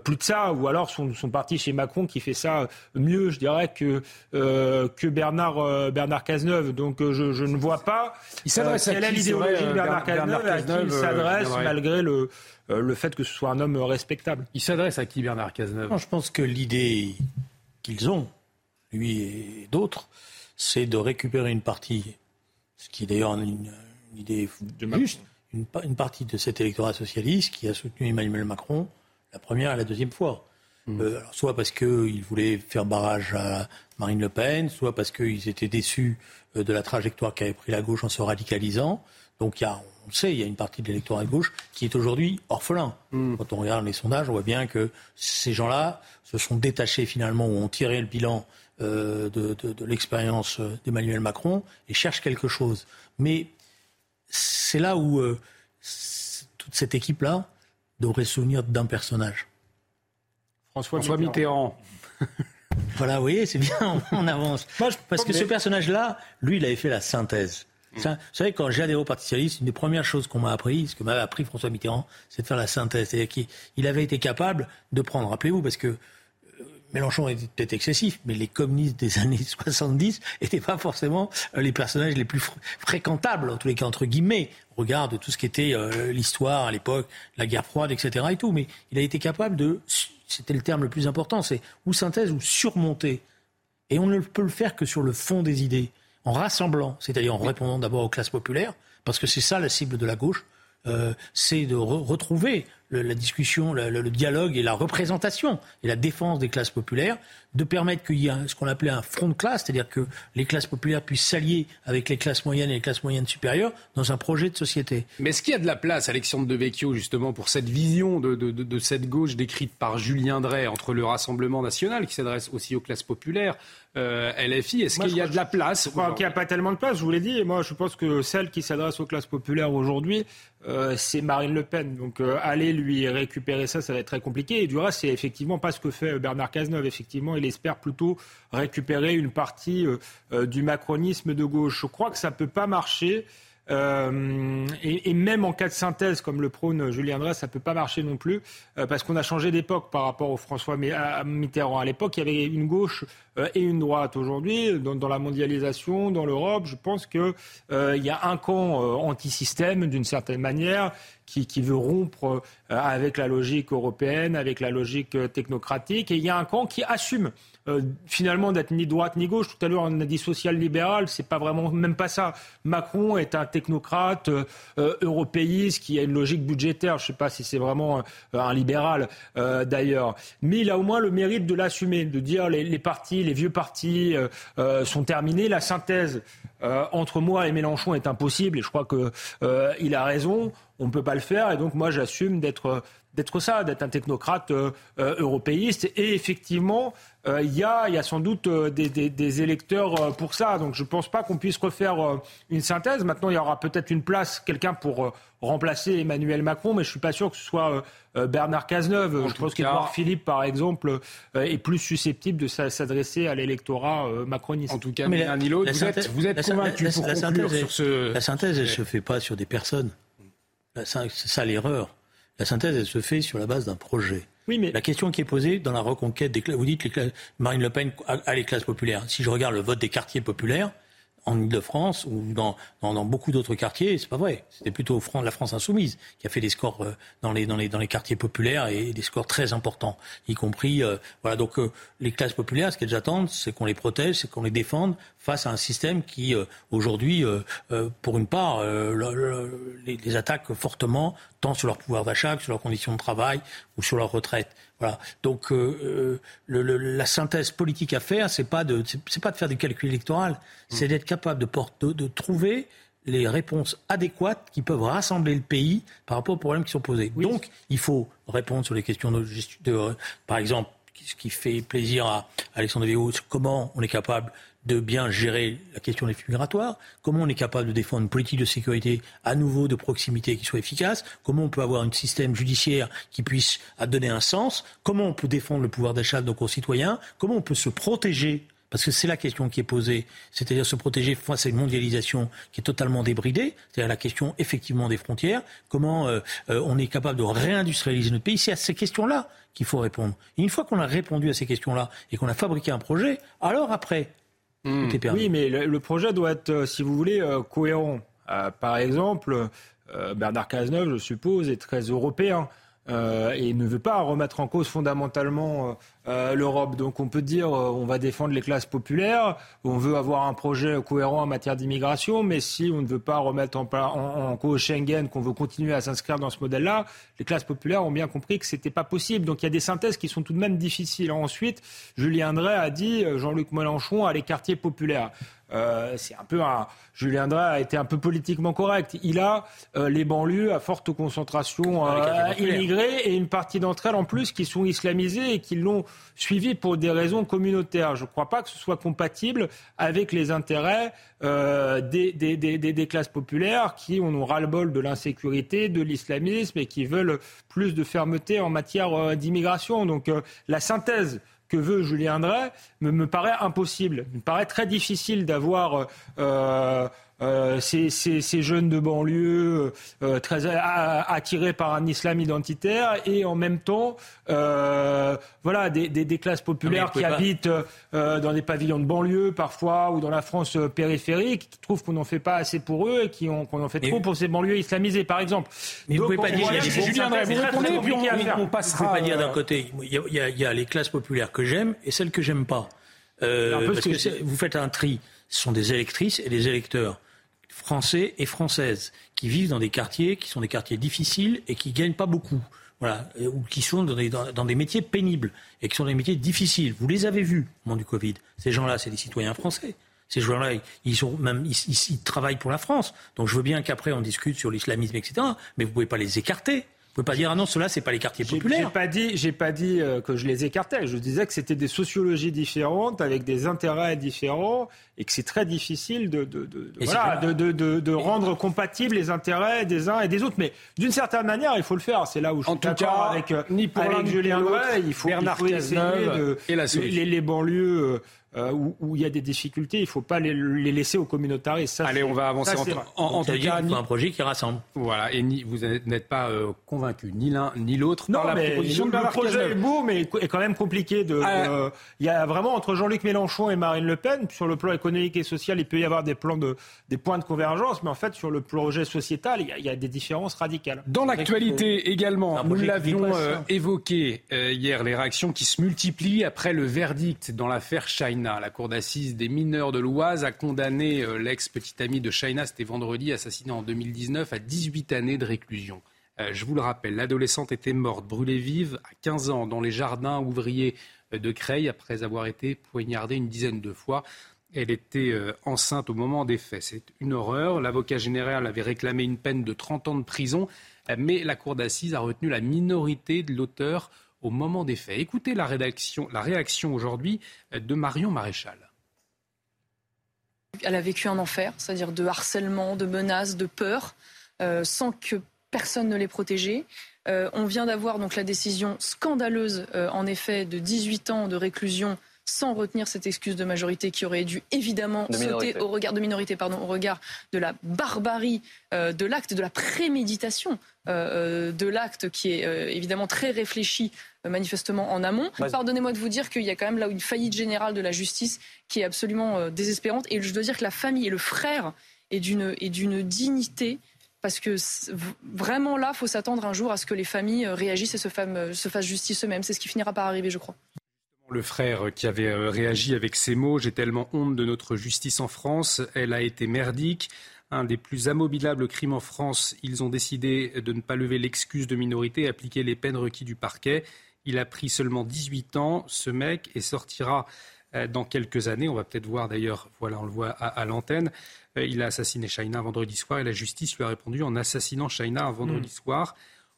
plus de ça. Ou alors sont, sont partis chez Macron qui fait ça mieux, je dirais, que, que Bernard, Bernard Cazeneuve. Donc je, ne vois pas il s'adresse quelle est l'idéologie de Bernard, Cazeneuve, à qui il s'adresse malgré le euh, le fait que ce soit un homme respectable. Il s'adresse à qui, Bernard Cazeneuve? Je pense que l'idée qu'ils ont, lui et d'autres, c'est de récupérer une partie, ce qui est d'ailleurs une, idée juste, une, partie de cet électorat socialiste qui a soutenu Emmanuel Macron la première et la deuxième fois. Mmh. Euh, soit parce qu'ils voulaient faire barrage à Marine Le Pen, soit parce qu'ils étaient déçus euh, de la trajectoire qu'avait pris la gauche en se radicalisant. Donc il y a, on le sait, il y a une partie de l'électorat de gauche qui est aujourd'hui orphelin. Hmm. Quand on regarde les sondages, on voit bien que ces gens-là se sont détachés finalement ou ont tiré le bilan euh, de, l'expérience euh, d'Emmanuel Macron et cherchent quelque chose. Mais c'est là où euh, toute cette équipe-là devrait se souvenir d'un personnage. François, Mitterrand. voilà, vous voyez, c'est bien, <laughs> on avance. Parce que ce personnage-là, lui, il avait fait la synthèse vous savez, quand adhéré au Parti Socialiste, une des premières choses qu'on m'a appris, ce que m'avait appris François Mitterrand, c'est de faire la synthèse. C'est-à-dire qu'il avait été capable de prendre, rappelez-vous, parce que euh, Mélenchon était peut-être excessif, mais les communistes des <laughs> années 70 n'étaient pas forcément euh, les personnages les plus fréquentables, en tous les cas entre guillemets. Regarde tout ce qui était euh, l'histoire à l'époque, la guerre froide, etc. et tout. Mais il a été capable de, c'était le terme le plus important, c'est ou synthèse ou surmonter. Et on ne peut le faire que sur le fond des idées en rassemblant, c'est-à-dire en répondant d'abord aux classes populaires, parce que c'est ça la cible de la gauche, euh, c'est de retrouver la discussion, le, dialogue et la représentation et la défense des classes populaires, de permettre qu'il y ait ce qu'on appelait un front de classe, c'est-à-dire que les classes populaires puissent s'allier avec les classes moyennes et les classes moyennes supérieures dans un projet de société. Mais est-ce qu'il y a de la place, Alexandre de Vecchio, justement, pour cette vision de, cette gauche décrite par Julien Drey entre le Rassemblement national, qui s'adresse aussi aux classes populaires, LFI, est-ce qu'il y a de la place Je crois qu'il n'y a pas tellement de place, je vous l'ai dit. Et moi, je pense que celle qui s'adresse aux classes populaires aujourd'hui, euh, c'est Marine Le Pen. Donc, euh, allez lui récupérer ça, ça va être très compliqué. Et du reste, c'est effectivement pas ce que fait Bernard Cazeneuve. Effectivement, il espère plutôt récupérer une partie euh, euh, du macronisme de gauche. Je crois que ça peut pas marcher. Euh, et, même en cas de synthèse, comme le prône Julien Drey, ça peut pas marcher non plus, euh, parce qu'on a changé d'époque par rapport au François Mitterrand. À l'époque, il y avait une gauche euh, et une droite. Aujourd'hui, dans, la mondialisation, dans l'Europe, je pense qu'il y a un camp anti-système, d'une certaine manière, qui, qui, veut rompre avec la logique européenne, avec la logique technocratique, et il y a un camp qui assume euh, finalement d'être ni droite ni gauche. Tout à l'heure, on a dit social-libéral, c'est pas vraiment, même pas ça. Macron est un technocrate euh, euh, européiste qui a une logique budgétaire. Je sais pas si c'est vraiment un libéral d'ailleurs, mais il a au moins le mérite de l'assumer, de dire les, les partis, les vieux partis sont terminés. La synthèse entre moi et Mélenchon est impossible et je crois que il a raison. On ne peut pas le faire et donc moi j'assume d'être d'être ça, d'être un technocrate euh, euh, européiste. Et effectivement, euh, il y, a, y, a, sans doute des, des, des, électeurs pour ça. Donc je ne pense pas qu'on puisse refaire une synthèse. Maintenant, il y aura peut-être une place, quelqu'un pour remplacer Emmanuel Macron, mais je ne suis pas sûr que ce soit Bernard Cazeneuve. je pense qu'Edouard Philippe, par exemple, est plus susceptible de s'adresser à l'électorat macroniste. En tout cas, mais ni l'autre, vous, êtes, vous êtes convaincu pour la, synthèse, sur ce... La synthèse, elle ne se fait pas sur des personnes. C'est ça l'erreur. La synthèse, elle se fait sur la base d'un projet. Oui, mais... La question qui est posée dans la reconquête des classes, vous dites que Marine Le Pen a les classes populaires. Si je regarde le vote des quartiers populaires, en Ile-de-France ou dans, dans, dans beaucoup d'autres quartiers, c'est pas vrai. C'était plutôt la France insoumise qui a fait des scores euh, dans les, dans les, dans les quartiers populaires et des scores très importants, y compris euh, voilà donc euh, les classes populaires. Ce qu'elles attendent, c'est qu'on les protège, c'est qu'on les défende face à un système qui aujourd'hui, pour une part, les, les, attaque fortement tant sur leur pouvoir d'achat que sur leurs conditions de travail ou sur leur retraite. Voilà. Donc euh, le, le, la synthèse politique à faire, c'est pas de c'est pas de faire des calculs électoraux, c'est d'être capable de, porter, de trouver les réponses adéquates qui peuvent rassembler le pays par rapport aux problèmes qui sont posés. Donc, il faut répondre sur les questions de, de par exemple, ce qui fait plaisir à Alexandre Véo, comment on est capable de bien gérer la question des flux migratoires, comment on est capable de défendre une politique de sécurité à nouveau de proximité qui soit efficace, comment on peut avoir un système judiciaire qui puisse donner un sens, comment on peut défendre le pouvoir d'achat de nos concitoyens, comment on peut se protéger parce que c'est la question qui est posée, c'est-à-dire se protéger face à une mondialisation qui est totalement débridée, c'est-à-dire la question effectivement des frontières, comment euh, euh, on est capable de réindustrialiser notre pays, c'est à ces questions-là qu'il faut répondre. Et une fois qu'on a répondu à ces questions-là et qu'on a fabriqué un projet, alors après, Hmm. Oui, mais le, projet doit être, euh, si vous voulez, euh, cohérent. Euh, par exemple, Bernard Cazeneuve, je suppose, est très européen. Euh, et ne veut pas remettre en cause fondamentalement euh, euh, l'Europe. Donc on peut dire on va défendre les classes populaires, on veut avoir un projet cohérent en matière d'immigration, mais si on ne veut pas remettre en, cause Schengen, qu'on veut continuer à s'inscrire dans ce modèle-là, les classes populaires ont bien compris que c'était pas possible. Donc il y a des synthèses qui sont tout de même difficiles. Ensuite, Julien Drey a dit Jean-Luc Mélenchon à les quartiers populaires. Euh, c'est un peu un. Julien Drey a été un peu politiquement correct. Il a euh, les banlieues à forte concentration euh, immigrée et une partie d'entre elles en plus qui sont islamisées et qui l'ont suivi pour des raisons communautaires. Je ne crois pas que ce soit compatible avec les intérêts des, des, des, des, classes populaires qui ont ras-le-bol de l'insécurité, de l'islamisme et qui veulent plus de fermeté en matière d'immigration. Donc la synthèse que veut Julien Drey me, me paraît impossible. Me paraît très difficile d'avoir euh, euh, ces, ces, jeunes de banlieue euh, très attirés par un islam identitaire et en même temps euh, voilà des, des, des, classes populaires qui habitent dans des pavillons de banlieue parfois ou dans la France périphérique qui trouvent qu'on n'en fait pas assez pour eux et qui ont qu'on en fait trop pour ces banlieues islamisées par exemple. Mais vous pouvez pas dire on, passera. pas d'un côté il y, a, il y, a, les classes populaires que j'aime et celles que j'aime pas. parce que vous faites un tri. Ce sont des électrices et des électeurs français et françaises qui vivent dans des quartiers qui sont des quartiers difficiles et qui gagnent pas beaucoup. Ou qui sont dans des, métiers pénibles et qui sont des métiers difficiles. Vous les avez vus au moment du Covid. Ces gens-là, c'est des citoyens français. Ces gens-là, ils sont même ils, travaillent pour la France. Donc je veux bien qu'après on discute sur l'islamisme, etc. Mais vous pouvez pas les écarter. Vous pouvez pas dire ah non, cela c'est pas les quartiers populaires. J'ai pas dit, j'ai pas dit euh, que je les écartais. Je disais que c'était des sociologies différentes avec des intérêts différents et que c'est très difficile de de, de, voilà, de, de, de, rendre compatibles les intérêts des uns et des autres. Mais d'une certaine manière, il faut le faire. C'est là où je suis d'accord avec, euh, ni pour avec Julien Drey. Il faut, Bernard il faut essayer de et la les, les, banlieues. Euh, euh, où, il y a des difficultés, il ne faut pas les, laisser aux communautaristes. Allez, on va avancer. en, en, tout cas, un projet qui rassemble. Voilà, et ni, vous n'êtes pas euh, convaincu, ni l'un ni l'autre. Non, la mais proposition le, projet est beau, mais est quand même compliqué. De, ah. euh, il y a vraiment entre Jean-Luc Mélenchon et Marine Le Pen, sur le plan économique et social, il peut y avoir des plans de, des points de convergence, mais en fait, sur le projet sociétal, il y a, il y a des différences radicales. Dans l'actualité également, nous l'avions évoqué hier, les réactions qui se multiplient après le verdict dans l'affaire China. La cour d'assises des mineurs de l'Oise a condamné euh, l'ex-petite amie de Shaina, c'était vendredi, assassinée en 2019, à 18 années de réclusion. Euh, je vous le rappelle, l'adolescente était morte, brûlée vive, à 15 ans, dans les jardins ouvriers euh, de Creil, après avoir été poignardée une dizaine de fois. Elle était enceinte au moment des faits. C'est une horreur. L'avocat général avait réclamé une peine de 30 ans de prison, mais la cour d'assises a retenu la minorité de l'auteur au moment des faits. Écoutez la, la réaction aujourd'hui de Marion Maréchal. Elle a vécu un enfer, c'est-à-dire de harcèlement, de menaces, de peur, euh, sans que personne ne l'ait protégée. Euh, on vient d'avoir donc la décision scandaleuse, euh, en effet, de 18 ans de réclusion sans retenir cette excuse de majorité qui aurait dû évidemment sauter au regard de minorité, pardon, au regard de la barbarie euh, de l'acte, de la préméditation euh, euh, de l'acte qui est évidemment très réfléchi manifestement en amont. Pardonnez-moi de vous dire qu'il y a quand même là une faillite générale de la justice qui est absolument désespérante. Et je dois dire que la famille et le frère est d'une dignité parce que vraiment là, faut s'attendre un jour à ce que les familles réagissent et se, se fassent justice eux-mêmes. C'est ce qui finira par arriver, je crois. Le frère qui avait euh, réagi avec ces mots J'ai tellement honte de notre justice en France, elle a été merdique. Un des plus amobilables crimes en France, ils ont décidé de ne pas lever l'excuse de minorité et appliquer les peines requises du parquet. Il a pris seulement 18 ans, ce mec, et sortira euh, dans quelques années. On va peut-être voir d'ailleurs, voilà, on le voit à, l'antenne. Euh, il a assassiné Shaina vendredi soir et la justice lui a répondu en assassinant Shaina un vendredi hmm. soir.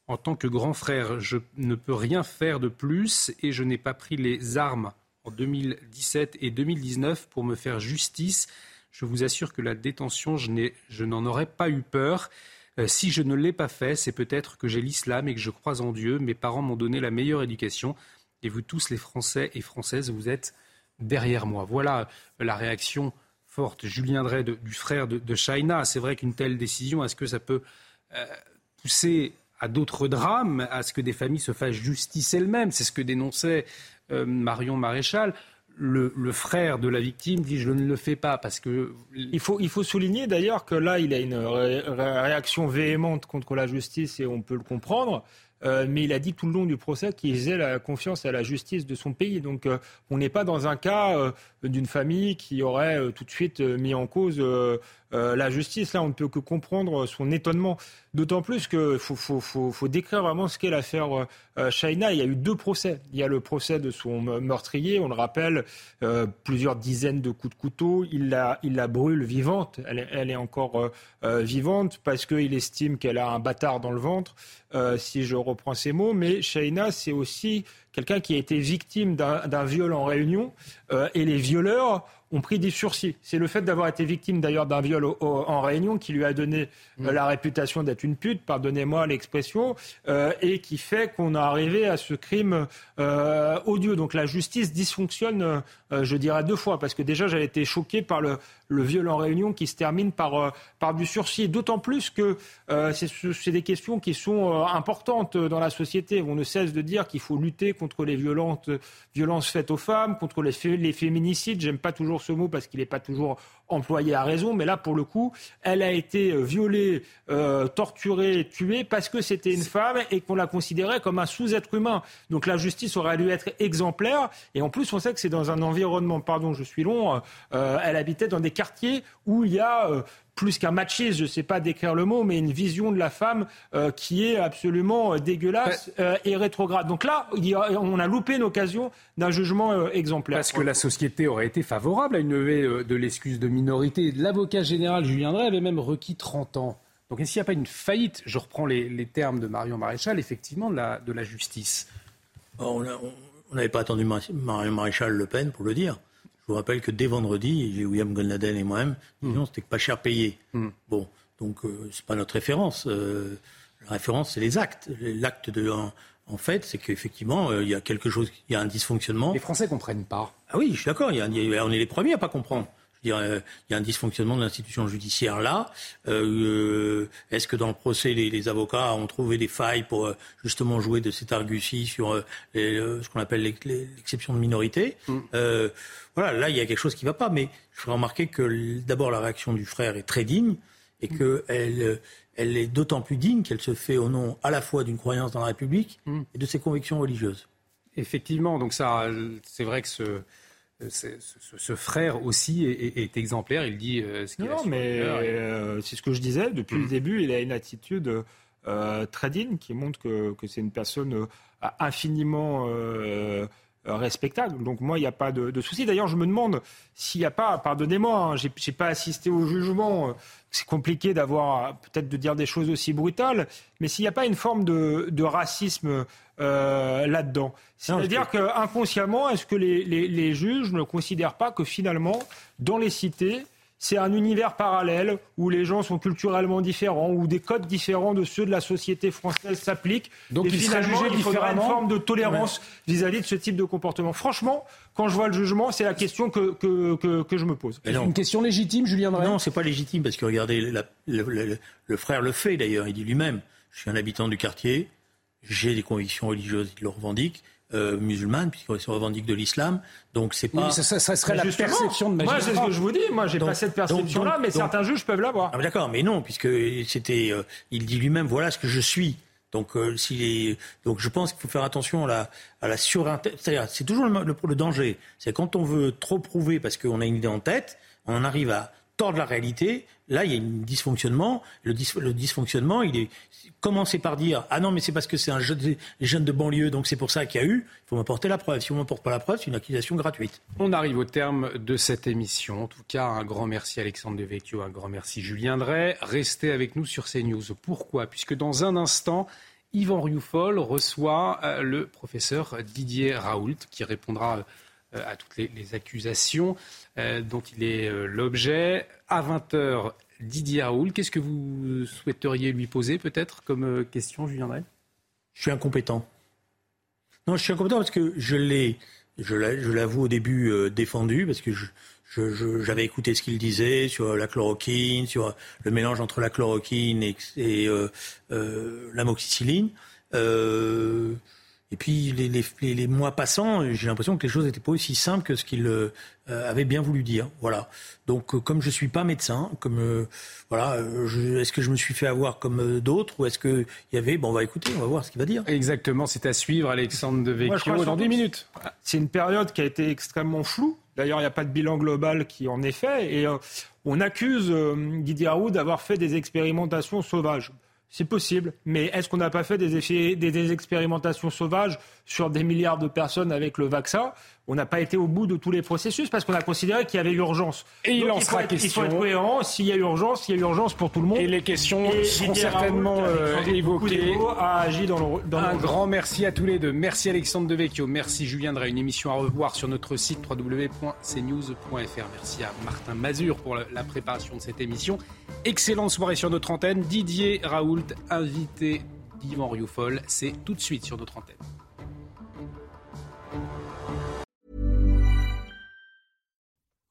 En tant que grand frère, je ne peux rien faire de plus et je n'ai pas pris les armes en 2017 et 2019 pour me faire justice. Je vous assure que la détention, je n'en aurais pas eu peur. Euh, si je ne l'ai pas fait, c'est peut-être que j'ai l'islam et que je crois en Dieu. Mes parents m'ont donné la meilleure éducation. Et vous tous, les Français et Françaises, vous êtes derrière moi. Voilà la réaction forte, Julien Drey, du frère de, de C'est vrai qu'une telle décision, est-ce que ça peut euh, pousser à d'autres drames, à ce que des familles se fassent justice elles-mêmes? C'est ce que dénonçait euh, Marion Maréchal. Le, frère de la victime dit je ne le fais pas parce que il faut souligner d'ailleurs que là il a une réaction véhémente contre la justice et on peut le comprendre euh, mais il a dit tout le long du procès qu'il faisait la confiance à la justice de son pays. Donc euh, on n'est pas dans un cas euh, d'une famille qui aurait tout de suite mis en cause la justice. Là, on ne peut que comprendre son étonnement. D'autant plus qu'il faut, décrire vraiment ce qu'est l'affaire Shaina. Il y a eu deux procès. Il y a le procès de son meurtrier, on le rappelle, plusieurs dizaines de coups de couteau. Il la, brûle vivante. Elle, est encore vivante parce qu'il estime qu'elle a un bâtard dans le ventre. Euh, si je reprends ces mots, mais Shaina, c'est aussi quelqu'un qui a été victime d'un viol en réunion, euh, et les violeurs ont pris des sursis. C'est le fait d'avoir été victime d'ailleurs d'un viol en réunion qui lui a donné euh, mm. la réputation d'être une pute, pardonnez-moi l'expression, euh, et qui fait qu'on a arrivé à ce crime euh, odieux. Donc la justice dysfonctionne, je dirais deux fois, parce que déjà j'avais été choqué par le, le, viol en réunion qui se termine par, par du sursis. D'autant plus que c'est des questions qui sont importantes dans la société. On ne cesse de dire qu'il faut lutter contre les violentes, violences faites aux femmes, contre les, féminicides. J'aime pas toujours ce mot parce qu'il n'est pas toujours employé à raison, mais là, pour le coup, elle a été euh, violée, euh, torturée, tuée parce que c'était une femme et qu'on la considérait comme un sous-être humain. Donc la justice aurait dû être exemplaire. Et en plus, on sait que c'est dans un environnement, pardon, je suis long, euh, elle habitait dans des quartiers où il y a plus qu'un machisme, je ne sais pas décrire le mot, mais une vision de la femme euh, qui est absolument euh, dégueulasse euh, et rétrograde. Donc là, on a loupé une occasion d'un jugement exemplaire. Parce que la société aurait été favorable à une levée de l'excuse de minorité. L'avocat général Julien Drey avait même requis 30 ans. Donc est-ce qu'il n'y a pas une faillite, je reprends les, termes de Marion Maréchal, effectivement, de la, de la justice On n'avait pas attendu Maréchal Le Pen pour le dire. Je vous rappelle que dès vendredi, William Gonladen et moi-même disions mm. c'était pas cher payé. Mm. Bon, donc euh, c'est pas notre référence. Euh, la référence, c'est les actes. L'acte de en, fait, c'est qu'effectivement, euh, il y a quelque chose, il y a un dysfonctionnement. Les Français comprennent pas. Ah oui, je suis d'accord. On est les premiers à pas comprendre. Euh, il y a un dysfonctionnement de l'institution judiciaire là. Euh, est-ce que dans le procès, les, avocats ont trouvé des failles pour euh, justement jouer de cette argutie sur ce qu'on appelle l'exception de minorité? Mm. Voilà, là, il y a quelque chose qui ne va pas. Mais je voudrais remarquer que d'abord, la réaction du frère est très digne et mm. qu'elle elle est d'autant plus digne qu'elle se fait au nom à la fois d'une croyance dans la République mm. et de ses convictions religieuses. Effectivement, donc ça, c'est vrai que ce, ce, frère aussi est, exemplaire. Il dit euh, ce qu'il Non, mais euh, c'est ce que je disais. Depuis le mm. début, il a une attitude euh, très digne qui montre que, c'est une personne infiniment respectable. Donc moi, il n'y a pas de, souci. D'ailleurs, je me demande s'il n'y a pas, pardonnez-moi, hein, je j'ai pas assisté au jugement. C'est compliqué d'avoir peut-être de dire des choses aussi brutales, mais s'il n'y a pas une forme de racisme euh, là-dedans. C'est-à-dire qu'inconsciemment, est-ce que les, juges ne considèrent pas que finalement, dans les cités, c'est un univers parallèle où les gens sont culturellement différents, où des codes différents de ceux de la société française s'appliquent. Donc et il finalement, il faudra une forme de tolérance vis-à-vis de ce type de comportement. Franchement, quand je vois le jugement, c'est la question que, que, je me pose. C'est une question légitime, Julien Drey? Non, c'est pas légitime, parce que regardez, le frère le fait d'ailleurs, il dit lui-même, je suis un habitant du quartier, j'ai des convictions religieuses, il le revendique. Euh, musulmane, puisqu'il se revendique de l'islam. Donc c'est pas. ça, serait la perception de Moi, c'est ce que je vous dis. Moi, j'ai pas cette perception-là, mais certains juges peuvent l'avoir. Ah, d'accord, mais non, puisque c'était. Euh, il dit lui-même, voilà ce que je suis. Donc, euh, est, donc je pense qu'il faut faire attention à la, à la C'est-à-dire, c'est toujours le, le, le danger. C'est quand on veut trop prouver parce qu'on a une idée en tête, on arrive à tordre la réalité. Là, il y a un dysfonctionnement. Le, le dysfonctionnement, il est commencer par dire ah non mais c'est parce que c'est un jeune, de banlieue donc c'est pour ça qu'il y a eu. Il faut m'apporter la preuve. Si on m'apporte pas la preuve, c'est une accusation gratuite. On arrive au terme de cette émission. En tout cas, un grand merci Alexandre Devecchio, un grand merci Julien Drey. Restez avec nous sur CNews. Pourquoi? Puisque dans un instant. Yvan Rioufol reçoit euh, le professeur Didier Raoult qui répondra à toutes les, accusations dont il est l'objet. À 20h, Didier Raoul, qu'est-ce que vous souhaiteriez lui poser peut-être comme question, Julien Drey? Je suis incompétent. Non, je suis incompétent parce que je l'ai, je l'avoue au début, défendu, parce que j'avais écouté ce qu'il disait sur la chloroquine, sur le mélange entre la chloroquine et, et euh, euh. Euh, et puis les, les, les mois passant, j'ai l'impression que les choses n'étaient pas aussi simples que ce qu'il euh, avait bien voulu dire. Voilà. Donc comme je suis pas médecin, comme voilà, est-ce que je me suis fait avoir comme d'autres ou est-ce que il y avait bon on va écouter, on va voir ce qu'il va dire. Exactement, c'est à suivre Alexandre de Vecchio dans 10 minutes. C'est une période qui a été extrêmement floue D'ailleurs, il n'y a pas de bilan global qui en est fait. Et euh, on accuse euh, Didier Raoult d'avoir fait des expérimentations sauvages. C'est possible, mais est-ce qu'on n'a pas fait des, des, expérimentations sauvages sur des milliards de personnes avec le vaccin? On n'a pas été au bout de tous les processus parce qu'on a considéré qu'il y avait urgence. Et il en sera question. Il faut être cohérent. S'il y a urgence, il y a urgence pour tout le monde. Et les questions seront certainement euh, évoquées. A agi dans le, dans Un grand merci à tous les deux. Merci Alexandre Devecchio. Merci Julien Drey. Une émission à revoir sur notre site www.cnews.fr. Merci à Martin Mazur pour la préparation de cette émission. Excellente soirée sur notre antenne. Didier Raoult, invité d'Yvan Rioufol. C'est tout de suite sur notre antenne.